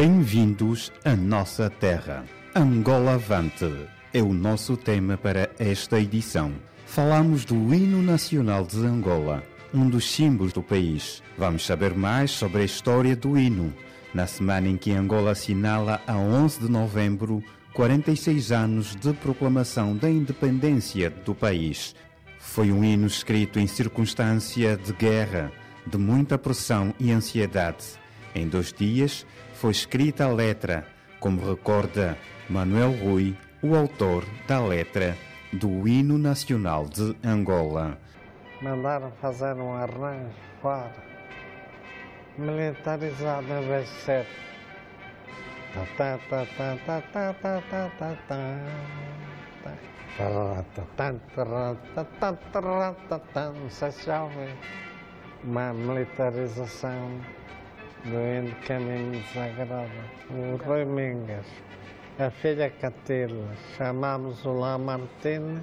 Bem-vindos à nossa terra. Angola Avante é o nosso tema para esta edição. Falamos do hino nacional de Angola, um dos símbolos do país. Vamos saber mais sobre a história do hino. Na semana em que Angola assinala a 11 de novembro 46 anos de proclamação da independência do país. Foi um hino escrito em circunstância de guerra, de muita pressão e ansiedade. Em dois dias foi escrita a letra, como recorda Manuel Rui, o autor da letra do Hino Nacional de Angola. Mandaram fazer um arranjo fora, militarizado em vez de ser. Não sei se já ouvi. Uma militarização do hino que a mim me desagrada. O Rui Mingas, a filha Catila, chamámos o Lamartine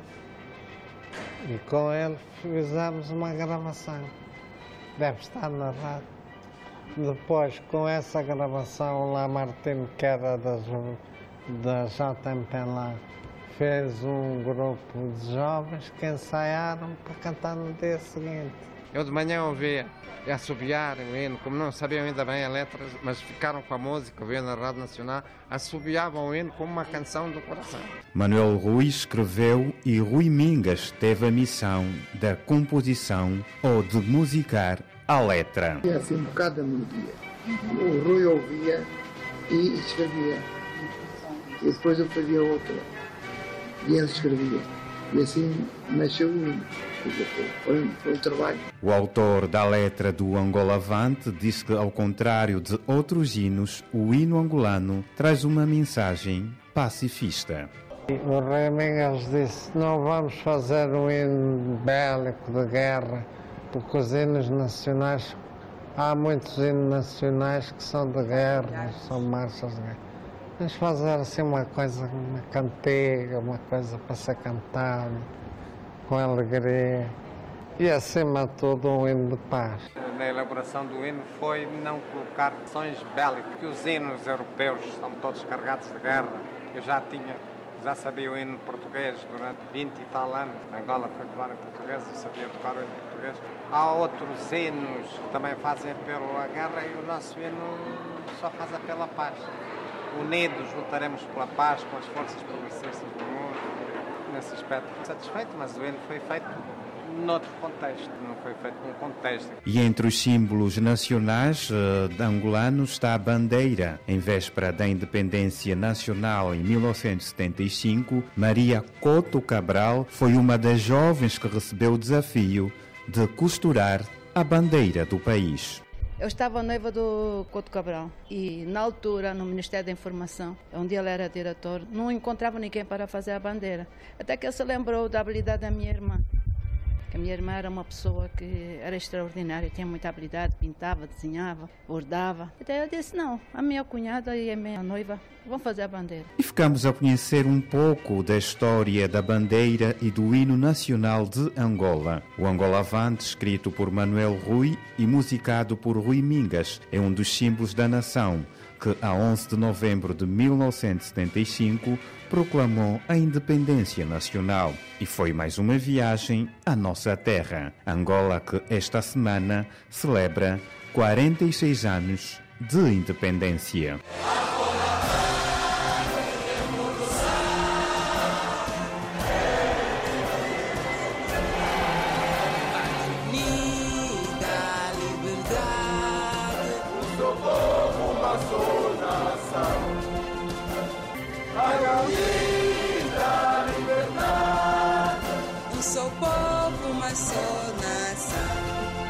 e com ele fizemos uma gravação. Deve estar na rádio. Depois, com essa gravação, o Lamartine, que era das, da JMP lá, fez um grupo de jovens que ensaiaram para cantar no dia seguinte. Eu de manhã ouvia assobiar o hino, como não sabiam ainda bem a letra, mas ficaram com a música, ouviam na Rádio Nacional, assobiavam o hino como uma canção do coração. Manuel Rui escreveu e Rui Mingas teve a missão da composição ou de musicar a letra. E assim um bocado da melodia. O Rui ouvia e escrevia. E depois eu fazia outra. E ele escrevia. E assim nasceu. Foi, foi um trabalho. O autor da letra do Angola Avante diz que, ao contrário de outros hinos, o hino angolano traz uma mensagem pacifista. O Rei Mingas disse: não vamos fazer um hino bélico de guerra, porque os hinos nacionais, há muitos hinos nacionais que são de guerra, são marchas de guerra. Vamos fazer assim uma coisa, uma cantiga, uma coisa para ser cantada com alegria e, acima de tudo, um hino de paz. Na elaboração do hino foi não colocar ações bélicas, que os hinos europeus são todos carregados de guerra. Eu já tinha, já sabia o hino português durante 20 e tal anos. Na Angola foi claro em português, eu sabia tocar o hino português. Há outros hinos que também fazem apelo à guerra e o nosso hino só faz apelo à paz. Unidos lutaremos pela paz com as forças progressistas do mundo nesse aspecto satisfeito, mas o hino foi feito noutro contexto, não foi feito num contexto. E entre os símbolos nacionais uh, angolanos está a bandeira. Em véspera da independência nacional em 1975, Maria Couto Cabral foi uma das jovens que recebeu o desafio de costurar a bandeira do país. Eu estava noiva do Couto Cabral e, na altura, no Ministério da Informação, onde ele era diretor, não encontrava ninguém para fazer a bandeira. Até que ele se lembrou da habilidade da minha irmã. A minha irmã era uma pessoa que era extraordinária, tinha muita habilidade, pintava, desenhava, bordava. Até ele disse: Não, a minha cunhada e a minha noiva vão fazer a bandeira. E ficamos a conhecer um pouco da história da bandeira e do hino nacional de Angola. O Angola Avante, escrito por Manuel Rui e musicado por Rui Mingas, é um dos símbolos da nação que, a 11 de novembro de 1975, proclamou a independência nacional. E foi mais uma viagem à nossa terra, Angola, que esta semana celebra 46 anos de independência. Sou povo, mas sou nação.